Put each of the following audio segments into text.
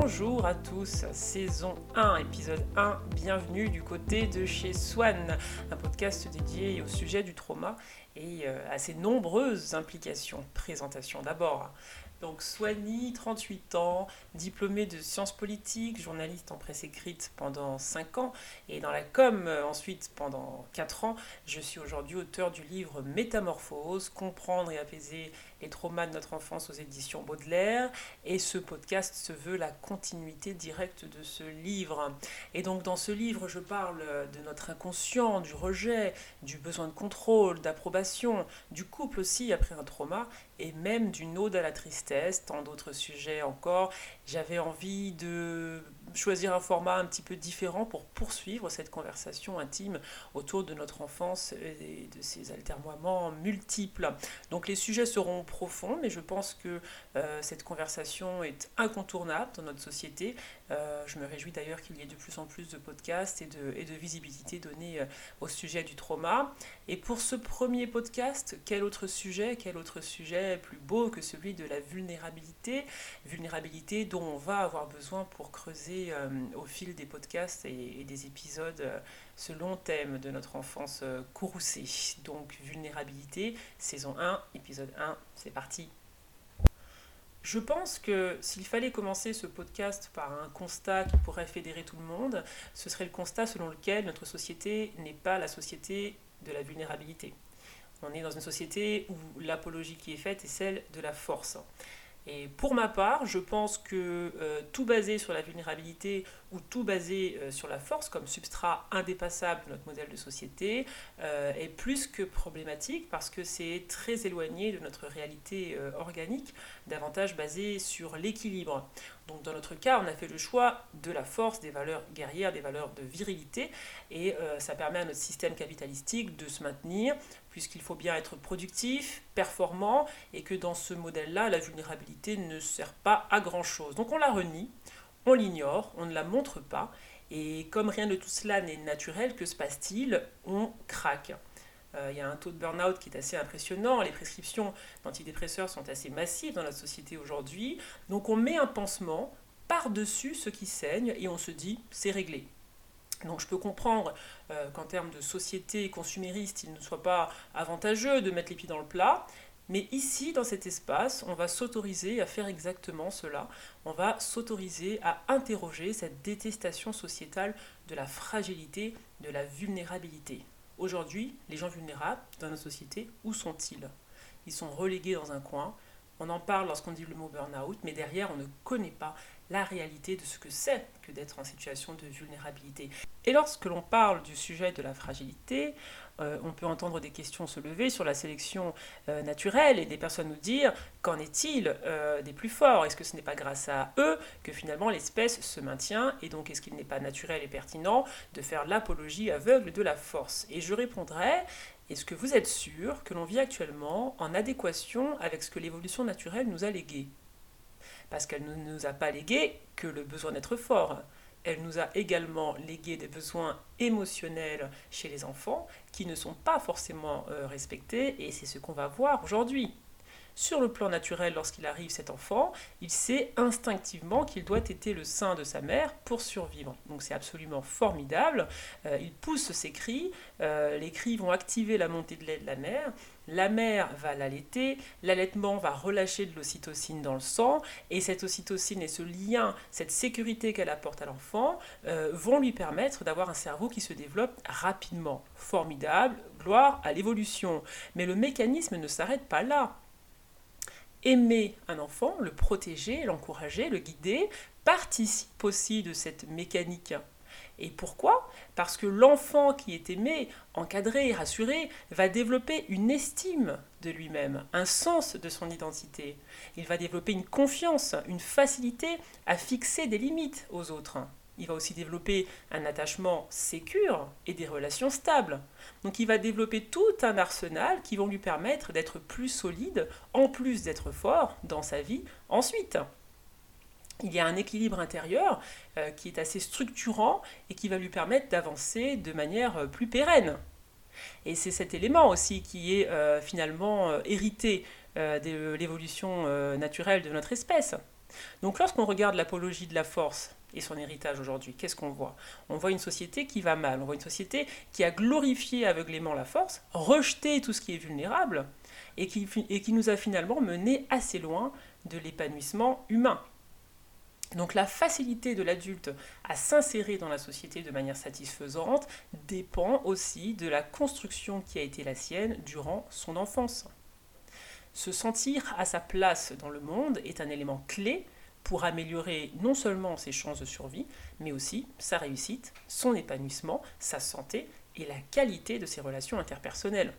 Bonjour à tous, saison 1, épisode 1, bienvenue du côté de chez Swan, un podcast dédié au sujet du trauma et euh, à ses nombreuses implications. Présentation d'abord. Donc Soigny, 38 ans, diplômé de sciences politiques, journaliste en presse écrite pendant 5 ans et dans la com euh, ensuite pendant 4 ans. Je suis aujourd'hui auteur du livre Métamorphose, comprendre et apaiser les traumas de notre enfance aux éditions Baudelaire. Et ce podcast se veut la continuité directe de ce livre. Et donc dans ce livre, je parle de notre inconscient, du rejet, du besoin de contrôle, d'approbation, du couple aussi après un trauma, et même d'une ode à la tristesse, tant d'autres sujets encore. J'avais envie de choisir un format un petit peu différent pour poursuivre cette conversation intime autour de notre enfance et de ses altermoiements multiples. Donc les sujets seront profonds, mais je pense que euh, cette conversation est incontournable dans notre société. Euh, je me réjouis d'ailleurs qu'il y ait de plus en plus de podcasts et de, visibilité donnée euh, au sujet du trauma. Et pour ce premier podcast, quel autre sujet, quel autre sujet plus beau que celui de la vulnérabilité, vulnérabilité dont on va avoir besoin pour creuser euh, au fil des podcasts et, des épisodes euh, ce long thème de notre enfance euh, courroucée. Donc vulnérabilité, saison 1, épisode 1, c'est parti. Je pense que s'il fallait commencer ce podcast par un constat qui pourrait fédérer tout le monde, ce serait le constat selon lequel notre société n'est pas la société de la vulnérabilité. On est dans une société où l'apologie qui est faite est celle de la force. Et pour ma part, je pense que euh, tout basé sur la vulnérabilité ou tout basé euh, sur la force comme substrat indépassable de notre modèle de société euh, est plus que problématique parce que c'est très éloigné de notre réalité organique, davantage basé sur l'équilibre. Donc dans notre cas, on a fait le choix de la force, des valeurs guerrières, des valeurs de virilité, et ça permet à notre système capitalistique de se maintenir, puisqu'il faut bien être productif, performant, et que dans ce modèle-là, la vulnérabilité ne sert pas à grand-chose. Donc on la renie, on l'ignore, on ne la montre pas, et comme rien de tout cela n'est naturel, que se passe-t-il? On craque. Euh, il y a un taux de burn-out qui est assez impressionnant, les prescriptions d'antidépresseurs sont assez massives dans la société aujourd'hui, donc on met un pansement par-dessus ce qui saigne et on se dit c'est réglé. Donc je peux comprendre euh, qu'en termes de société consumériste, il ne soit pas avantageux de mettre les pieds dans le plat, mais ici, dans cet espace, on va s'autoriser à faire exactement cela. On va s'autoriser à interroger cette détestation sociétale de la fragilité, de la vulnérabilité. Aujourd'hui, les gens vulnérables dans nos sociétés, où sont-ils? Ils sont relégués dans un coin. On en parle lorsqu'on dit le mot burn-out, mais derrière, on ne connaît pas la réalité de ce que c'est que d'être en situation de vulnérabilité. Et lorsque l'on parle du sujet de la fragilité, euh, on peut entendre des questions se lever sur la sélection euh, naturelle et des personnes nous dire qu'en est-il euh, des plus forts? Est-ce que ce n'est pas grâce à eux que finalement l'espèce se maintient Et donc est-ce qu'il n'est pas naturel et pertinent de faire l'apologie aveugle de la force? Et je répondrai, est-ce que vous êtes sûr que l'on vit actuellement en adéquation avec ce que l'évolution naturelle nous a légué? Parce qu'elle ne nous a pas légué que le besoin d'être fort. Elle nous a également légué des besoins émotionnels chez les enfants qui ne sont pas forcément euh, respectés et c'est ce qu'on va voir aujourd'hui. Sur le plan naturel, lorsqu'il arrive cet enfant, il sait instinctivement qu'il doit être le sein de sa mère pour survivre. Donc c'est absolument formidable. Euh, il pousse ses cris, euh, les cris vont activer la montée de lait de la mère, la mère va l'allaiter, l'allaitement va relâcher de l'ocytocine dans le sang, et cette ocytocine et ce lien, cette sécurité qu'elle apporte à l'enfant, euh, vont lui permettre d'avoir un cerveau qui se développe rapidement. Formidable, gloire à l'évolution. Mais le mécanisme ne s'arrête pas là aimer un enfant, le protéger, l'encourager, le guider, participe aussi de cette mécanique. Et pourquoi? Parce que l'enfant qui est aimé, encadré, rassuré, va développer une estime de lui-même, un sens de son identité. Il va développer une confiance, une facilité à fixer des limites aux autres. Il va aussi développer un attachement sécure et des relations stables. Donc il va développer tout un arsenal qui vont lui permettre d'être plus solide, en plus d'être fort dans sa vie ensuite. Il y a un équilibre intérieur euh, qui est assez structurant et qui va lui permettre d'avancer de manière euh, plus pérenne. Et c'est cet élément aussi qui est euh, finalement hérité de l'évolution naturelle de notre espèce. Donc lorsqu'on regarde l'apologie de la force et son héritage aujourd'hui, qu'est-ce qu'on voit? On voit une société qui va mal, on voit une société qui a glorifié aveuglément la force, rejeté tout ce qui est vulnérable, et qui, et qui nous a finalement mené assez loin de l'épanouissement humain. Donc la facilité de l'adulte à s'insérer dans la société de manière satisfaisante dépend aussi de la construction qui a été la sienne durant son enfance. Se sentir à sa place dans le monde est un élément clé pour améliorer non seulement ses chances de survie, mais aussi sa réussite, son épanouissement, sa santé et la qualité de ses relations interpersonnelles.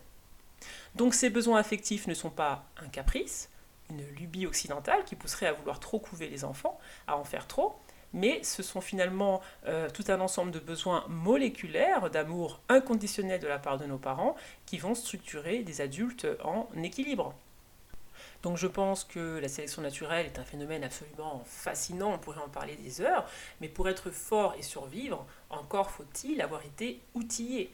Donc ces besoins affectifs ne sont pas un caprice, une lubie occidentale qui pousserait à vouloir trop couver les enfants, à en faire trop, mais ce sont finalement euh, tout un ensemble de besoins moléculaires, d'amour inconditionnel de la part de nos parents, qui vont structurer des adultes en équilibre. Donc je pense que la sélection naturelle est un phénomène absolument fascinant, on pourrait en parler des heures, mais pour être fort et survivre, encore faut-il avoir été outillé.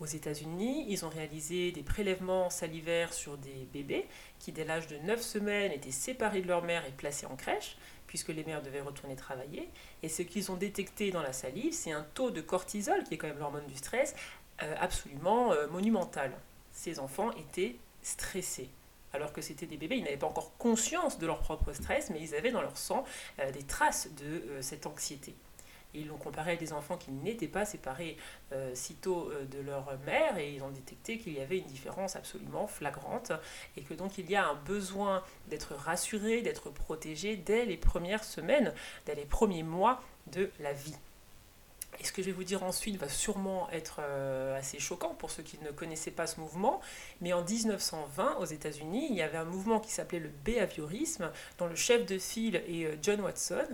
Aux États-Unis, ils ont réalisé des prélèvements salivaires sur des bébés qui, dès l'âge de 9 semaines, étaient séparés de leur mère et placés en crèche, puisque les mères devaient retourner travailler. Et ce qu'ils ont détecté dans la salive, c'est un taux de cortisol, qui est quand même l'hormone du stress, euh, absolument euh, monumental. Ces enfants étaient stressés. Alors que c'était des bébés, ils n'avaient pas encore conscience de leur propre stress, mais ils avaient dans leur sang euh, des traces de euh, cette anxiété. ils l'ont comparé à des enfants qui n'étaient pas séparés euh, sitôt de leur mère et ils ont détecté qu'il y avait une différence absolument flagrante et que donc il y a un besoin d'être rassuré, d'être protégé dès les premières semaines, dès les premiers mois de la vie. Et ce que je vais vous dire ensuite va sûrement être euh, assez choquant pour ceux qui ne connaissaient pas ce mouvement, mais en 1920, aux États-Unis, il y avait un mouvement qui s'appelait le behaviorisme, dont le chef de file est euh, John Watson.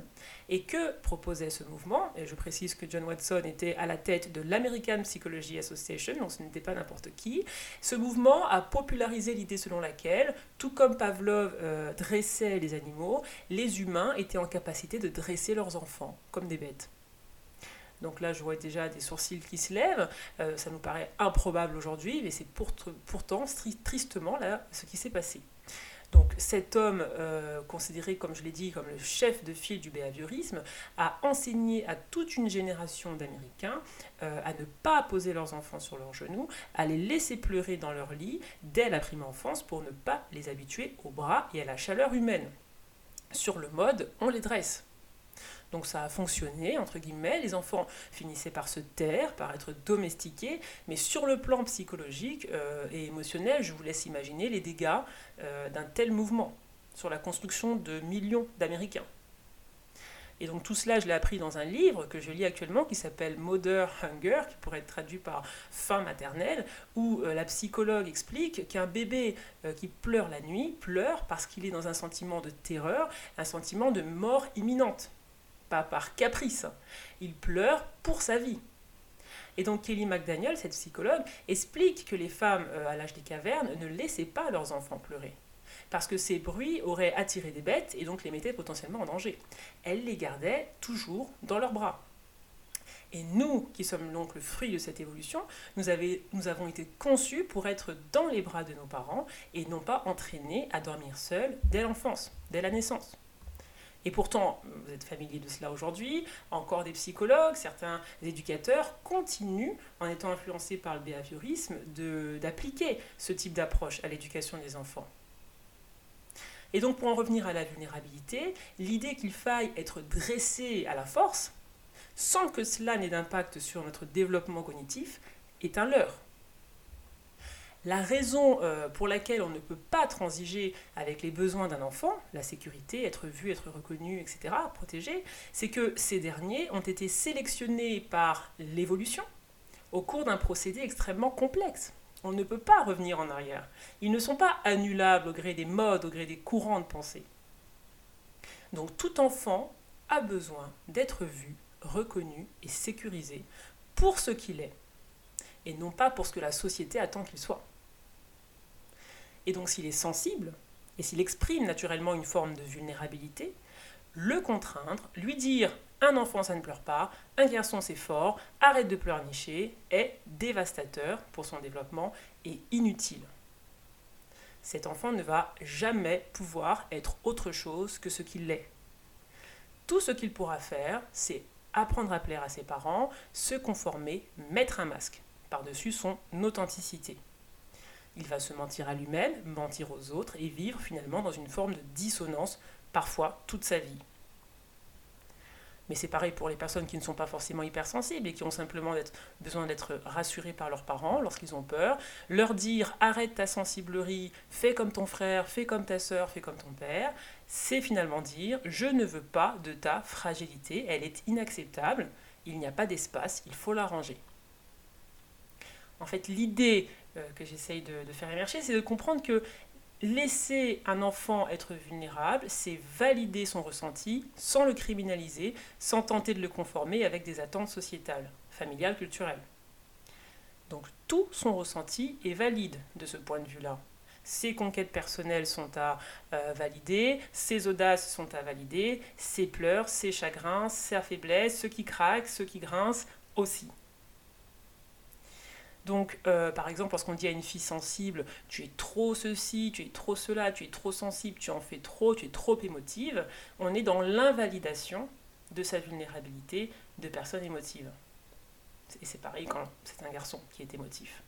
Et que proposait ce mouvement Et je précise que John Watson était à la tête de l'American Psychology Association, donc ce n'était pas n'importe qui. Ce mouvement a popularisé l'idée selon laquelle, tout comme Pavlov euh, dressait les animaux, les humains étaient en capacité de dresser leurs enfants, comme des bêtes. Donc là, je vois déjà des sourcils qui se lèvent. Euh, ça nous paraît improbable aujourd'hui, mais c'est pourtant tristement ce qui s'est passé. Donc cet homme, euh, considéré, comme je l'ai dit, comme le chef de file du behaviorisme, a enseigné à toute une génération d'Américains euh, à ne pas poser leurs enfants sur leurs genoux, à les laisser pleurer dans leur lit dès la prime enfance pour ne pas les habituer au bras et à la chaleur humaine. Sur le mode, on les dresse. Donc ça a fonctionné, entre guillemets, les enfants finissaient par se taire, par être domestiqués, mais sur le plan psychologique euh, et émotionnel, je vous laisse imaginer les dégâts euh, d'un tel mouvement sur la construction de millions d'Américains. Et donc tout cela, je l'ai appris dans un livre que je lis actuellement qui s'appelle Mother Hunger, qui pourrait être traduit par faim maternelle, où euh, la psychologue explique qu'un bébé qui pleure la nuit pleure parce qu'il est dans un sentiment de terreur, un sentiment de mort imminente pas par caprice. Il pleure pour sa vie. Et donc Kelly McDaniel, cette psychologue, explique que les femmes euh, à l'âge des cavernes ne laissaient pas leurs enfants pleurer. Parce que ces bruits auraient attiré des bêtes et donc les mettaient potentiellement en danger. Elles les gardaient toujours dans leurs bras. Et nous, qui sommes donc le fruit de cette évolution, nous, nous, avons été conçus pour être dans les bras de nos parents et non pas entraînés à dormir seuls dès l'enfance, dès la naissance. Et pourtant, vous êtes familier de cela aujourd'hui, encore des psychologues, certains éducateurs continuent, en étant influencés par le behaviorisme, d'appliquer ce type d'approche à l'éducation des enfants. Et donc pour en revenir à la vulnérabilité, l'idée qu'il faille être dressé à la force, sans que cela n'ait d'impact sur notre développement cognitif, est un leurre. La raison euh, pour laquelle on ne peut pas transiger avec les besoins d'un enfant, la sécurité, être vu, être reconnu, etc., protégé, c'est que ces derniers ont été sélectionnés par l'évolution au cours d'un procédé extrêmement complexe. On ne peut pas revenir en arrière. Ils ne sont pas annulables au gré des modes, au gré des courants de pensée. Donc tout enfant a besoin d'être vu, reconnu et sécurisé pour ce qu'il est, et non pas pour ce que la société attend qu'il soit. Et donc s'il est sensible, et s'il exprime naturellement une forme de vulnérabilité, le contraindre, lui dire un enfant ça ne pleure pas, un garçon c'est fort, arrête de pleurnicher, est dévastateur pour son développement et inutile. Cet enfant ne va jamais pouvoir être autre chose que ce qu'il est. Tout ce qu'il pourra faire, c'est apprendre à plaire à ses parents, se conformer, mettre un masque par-dessus son authenticité. Il va se mentir à lui-même, mentir aux autres et vivre finalement dans une forme de dissonance, parfois toute sa vie. Mais c'est pareil pour les personnes qui ne sont pas forcément hypersensibles et qui ont simplement besoin d'être rassurées par leurs parents lorsqu'ils ont peur. Leur dire arrête ta sensiblerie, fais comme ton frère, fais comme ta soeur, fais comme ton père, c'est finalement dire je ne veux pas de ta fragilité, elle est inacceptable, il n'y a pas d'espace, il faut la ranger. En fait, l'idée que j'essaye de, de, faire émerger, c'est de comprendre que Laisser un enfant être vulnérable, c'est valider son ressenti sans le criminaliser, sans tenter de le conformer avec des attentes sociétales, familiales, culturelles. Donc tout son ressenti est valide de ce point de vue-là. Ses conquêtes personnelles sont à euh, valider, ses audaces sont à valider, ses pleurs, ses chagrins, sa faiblesse, ceux qui craquent, ceux qui grincent aussi. Donc, euh, par exemple, lorsqu'on dit à une fille sensible, tu es trop ceci, tu es trop cela, tu es trop sensible, tu en fais trop, tu es trop émotive, on est dans l'invalidation de sa vulnérabilité de personne émotive. Et c'est pareil quand c'est un garçon qui est émotif.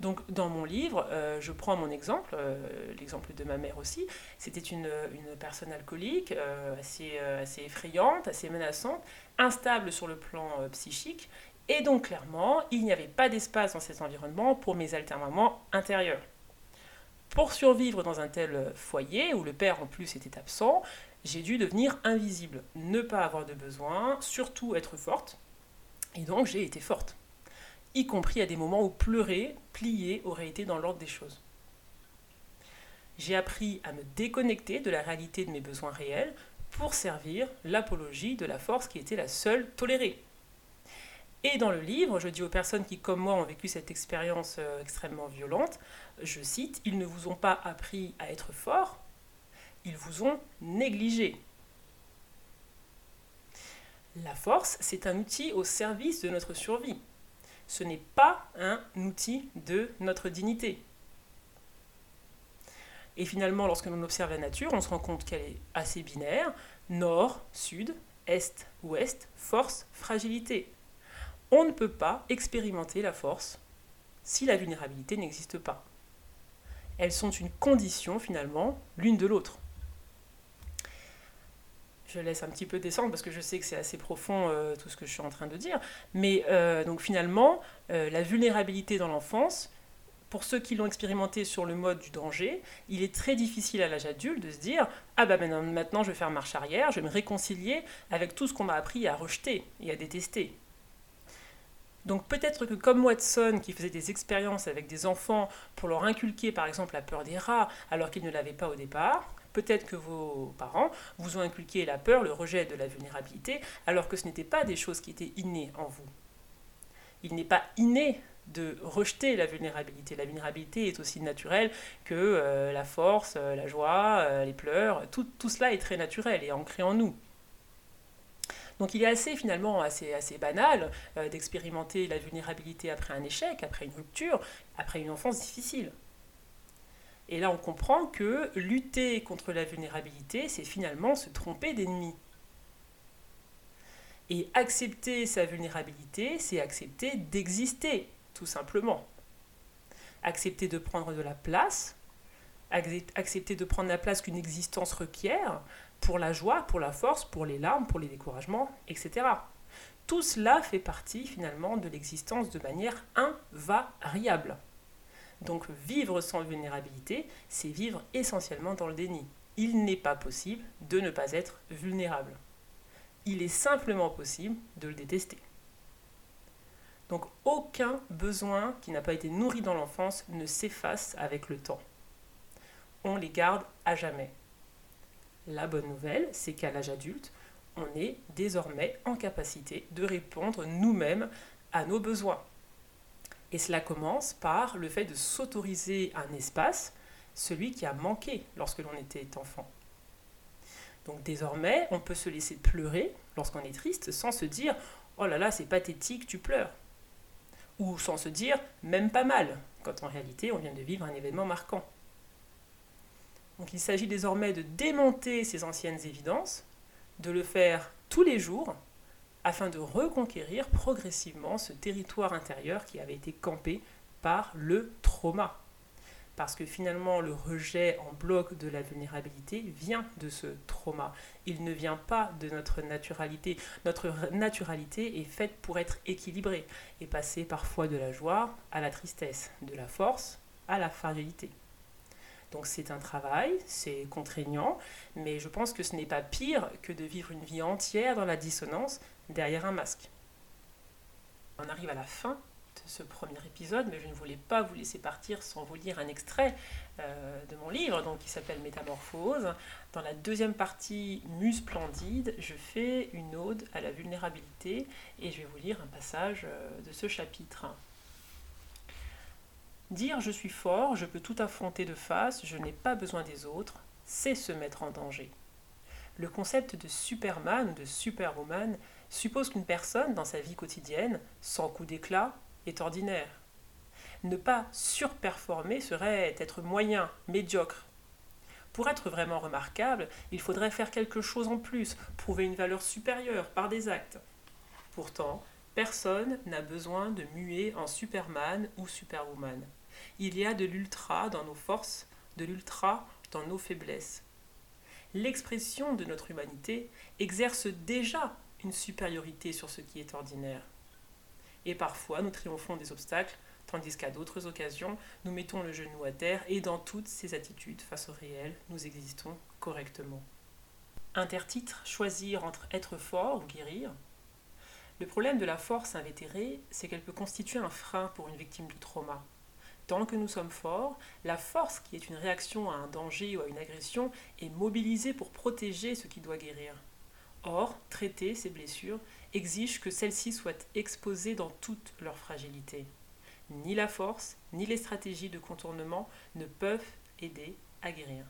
Donc dans mon livre, euh, je prends mon exemple, euh, l'exemple de ma mère aussi. C'était une, personne alcoolique, assez, assez effrayante, assez menaçante, instable sur le plan psychique, et donc clairement, il n'y avait pas d'espace dans cet environnement pour mes alternements intérieurs. Pour survivre dans un tel foyer, où le père en plus était absent, j'ai dû devenir invisible, ne pas avoir de besoin, surtout être forte. Et donc j'ai été forte, y compris à des moments où pleurer, plier aurait été dans l'ordre des choses. J'ai appris à me déconnecter de la réalité de mes besoins réels pour servir l'apologie de la force qui était la seule tolérée. Et dans le livre, je dis aux personnes qui, comme moi, ont vécu cette expérience euh, extrêmement violente, je cite, Ils ne vous ont pas appris à être fort, ils vous ont négligé. La force, c'est un outil au service de notre survie. Ce n'est pas un outil de notre dignité. Et finalement, lorsque l'on observe la nature, on se rend compte qu'elle est assez binaire, nord, sud, est, ouest, force, fragilité on ne peut pas expérimenter la force si la vulnérabilité n'existe pas. Elles sont une condition finalement l'une de l'autre. Je laisse un petit peu descendre parce que je sais que c'est assez profond euh, tout ce que je suis en train de dire. Mais euh, donc finalement, euh, la vulnérabilité dans l'enfance, pour ceux qui l'ont expérimenté sur le mode du danger, il est très difficile à l'âge adulte de se dire Ah bah maintenant je vais faire marche arrière, je vais me réconcilier avec tout ce qu'on m'a appris à rejeter et à détester. Donc peut-être que comme Watson, qui faisait des expériences avec des enfants pour leur inculquer par exemple la peur des rats alors qu'ils ne l'avaient pas au départ, peut-être que vos parents vous ont inculqué la peur, le rejet de la vulnérabilité, alors que ce n'était pas des choses qui étaient innées en vous. Il n'est pas inné de rejeter la vulnérabilité. La vulnérabilité est aussi naturelle que euh, la force, euh, la joie, euh, les pleurs. Tout, tout, cela est très naturel et ancré en nous. Donc il est assez finalement assez, banal euh, d'expérimenter la vulnérabilité après un échec, après une rupture, après une enfance difficile. Et là on comprend que lutter contre la vulnérabilité, c'est finalement se tromper d'ennemi. Et accepter sa vulnérabilité, c'est accepter d'exister, tout simplement. Accepter de prendre de la place, accepter de prendre la place qu'une existence requiert, pour la joie, pour la force, pour les larmes, pour les découragements, etc. Tout cela fait partie finalement de l'existence de manière invariable. Donc vivre sans vulnérabilité, c'est vivre essentiellement dans le déni. Il n'est pas possible de ne pas être vulnérable. Il est simplement possible de le détester. Donc aucun besoin qui n'a pas été nourri dans l'enfance ne s'efface avec le temps. On les garde à jamais. La bonne nouvelle, c'est qu'à l'âge adulte, on est désormais en capacité de répondre nous-mêmes à nos besoins. Et cela commence par le fait de s'autoriser un espace, celui qui a manqué lorsque l'on était enfant. Donc désormais, on peut se laisser pleurer lorsqu'on est triste sans se dire Oh là là, c'est pathétique, tu pleures. Ou sans se dire Même pas mal, quand en réalité on vient de vivre un événement marquant. Donc il s'agit désormais de démonter ces anciennes évidences, de le faire tous les jours, afin de reconquérir progressivement ce territoire intérieur qui avait été campé par le trauma parce que finalement le rejet en bloc de la vulnérabilité vient de ce trauma. Il ne vient pas de notre naturalité. Notre naturalité est faite pour être équilibrée et passer parfois de la joie à la tristesse, de la force à la fragilité. Donc c'est un travail, c'est contraignant, mais je pense que ce n'est pas pire que de vivre une vie entière dans la dissonance derrière un masque. On arrive à la fin ce premier épisode, mais je ne voulais pas vous laisser partir sans vous lire un extrait euh, de mon livre, donc qui s'appelle Métamorphose. Dans la deuxième partie, Muse splendide, je fais une ode à la vulnérabilité et je vais vous lire un passage euh, de ce chapitre. Dire je suis fort, je peux tout affronter de face, je n'ai pas besoin des autres, c'est se mettre en danger. Le concept de Superman ou de Superwoman suppose qu'une personne, dans sa vie quotidienne, sans coup d'éclat, est ordinaire. Ne pas surperformer serait être moyen, médiocre. Pour être vraiment remarquable, il faudrait faire quelque chose en plus, prouver une valeur supérieure par des actes. Pourtant, personne n'a besoin de muer en Superman ou Superwoman. Il y a de l'ultra dans nos forces, de l'ultra dans nos faiblesses. L'expression de notre humanité exerce déjà une supériorité sur ce qui est ordinaire. Et parfois, nous triomphons des obstacles, tandis qu'à d'autres occasions, nous mettons le genou à terre et dans toutes ces attitudes face au réel, nous existons correctement. Intertitre Choisir entre être fort ou guérir. Le problème de la force invétérée, c'est qu'elle peut constituer un frein pour une victime de trauma. Tant que nous sommes forts, la force, qui est une réaction à un danger ou à une agression, est mobilisée pour protéger ce qui doit guérir. Or, traiter ces blessures exige que celles-ci soient exposées dans toute leur fragilité. Ni la force, ni les stratégies de contournement ne peuvent aider à guérir.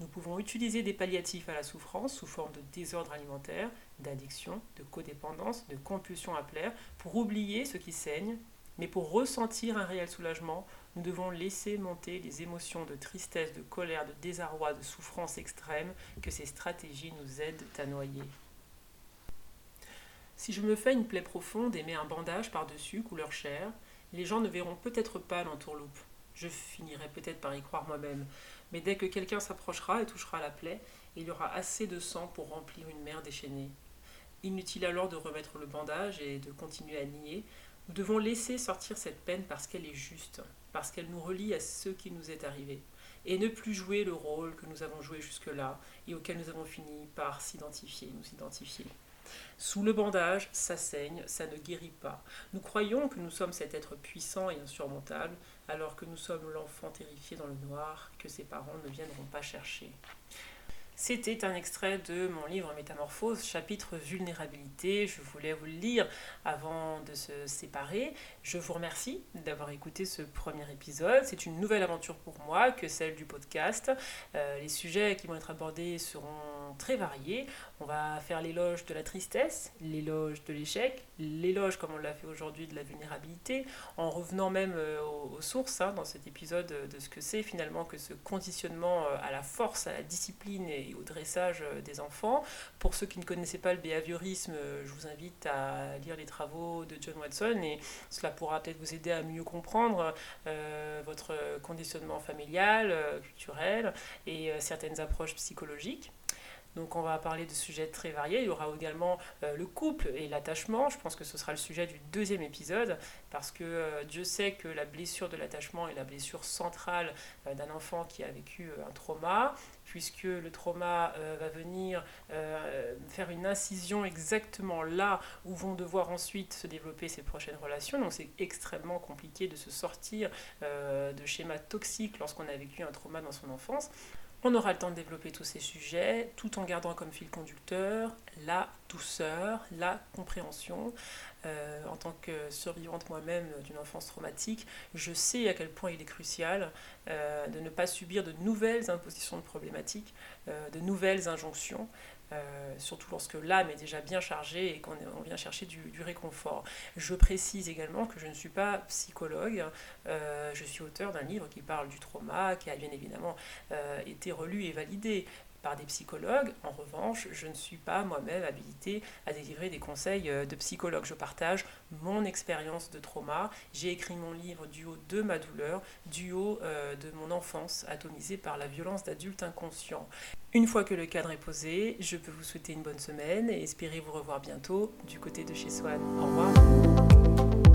Nous pouvons utiliser des palliatifs à la souffrance sous forme de désordre alimentaire, d'addiction, de codépendance, de compulsion à plaire, pour oublier ce qui saigne, mais pour ressentir un réel soulagement, nous devons laisser monter les émotions de tristesse, de colère, de désarroi, de souffrance extrême que ces stratégies nous aident à noyer. Si je me fais une plaie profonde et mets un bandage par-dessus, couleur chair, les gens ne verront peut-être pas l'entourloupe. Je finirai peut-être par y croire moi-même. Mais dès que quelqu'un s'approchera et touchera la plaie, il y aura assez de sang pour remplir une mer déchaînée. Inutile alors de remettre le bandage et de continuer à nier. Nous devons laisser sortir cette peine parce qu'elle est juste, parce qu'elle nous relie à ce qui nous est arrivé, et ne plus jouer le rôle que nous avons joué jusque-là et auquel nous avons fini par s'identifier, nous identifier. Sous le bandage, ça saigne, ça ne guérit pas. Nous croyons que nous sommes cet être puissant et insurmontable, alors que nous sommes l'enfant terrifié dans le noir que ses parents ne viendront pas chercher. C'était un extrait de mon livre Métamorphose, chapitre vulnérabilité. Je voulais vous le lire avant de se séparer. Je vous remercie d'avoir écouté ce premier épisode. C'est une nouvelle aventure pour moi que celle du podcast. Euh, les sujets qui vont être abordés seront très variés. On va faire l'éloge de la tristesse, l'éloge de l'échec, l'éloge, comme on l'a fait aujourd'hui, de la vulnérabilité, en revenant même euh, aux, sources hein, dans cet épisode de ce que c'est finalement que ce conditionnement euh, à la force, à la discipline et au dressage euh, des enfants. Pour ceux qui ne connaissaient pas le behaviorisme, je vous invite à lire les travaux de John Watson et cela pourra peut-être vous aider à mieux comprendre votre conditionnement familial, culturel et certaines approches psychologiques. Donc on va parler de sujets très variés. Il y aura également euh, le couple et l'attachement. Je pense que ce sera le sujet du deuxième épisode parce que euh, Dieu sait que la blessure de l'attachement est la blessure centrale euh, d'un enfant qui a vécu un trauma, puisque le trauma va venir faire une incision exactement là où vont devoir ensuite se développer ses prochaines relations. Donc c'est extrêmement compliqué de se sortir de schémas toxiques lorsqu'on a vécu un trauma dans son enfance. On aura le temps de développer tous ces sujets tout en gardant comme fil conducteur la douceur, la compréhension. Euh, en tant que survivante moi-même d'une enfance traumatique, je sais à quel point il est crucial euh, de ne pas subir de nouvelles impositions de problématiques, euh, de nouvelles injonctions, surtout lorsque l'âme est déjà bien chargée et qu'on vient chercher du, réconfort. Je précise également que je ne suis pas psychologue, je suis auteur d'un livre qui parle du trauma, qui a bien évidemment été relu et validé par des psychologues. En revanche, je ne suis pas moi-même habilitée à délivrer des conseils euh, de psychologue. Je partage mon expérience de trauma. J'ai écrit mon livre du haut de ma douleur, du haut euh, de mon enfance atomisée par la violence d'adultes inconscients. Une fois que le cadre est posé, je peux vous souhaiter une bonne semaine et espérer vous revoir bientôt du côté de chez Swan. Au revoir.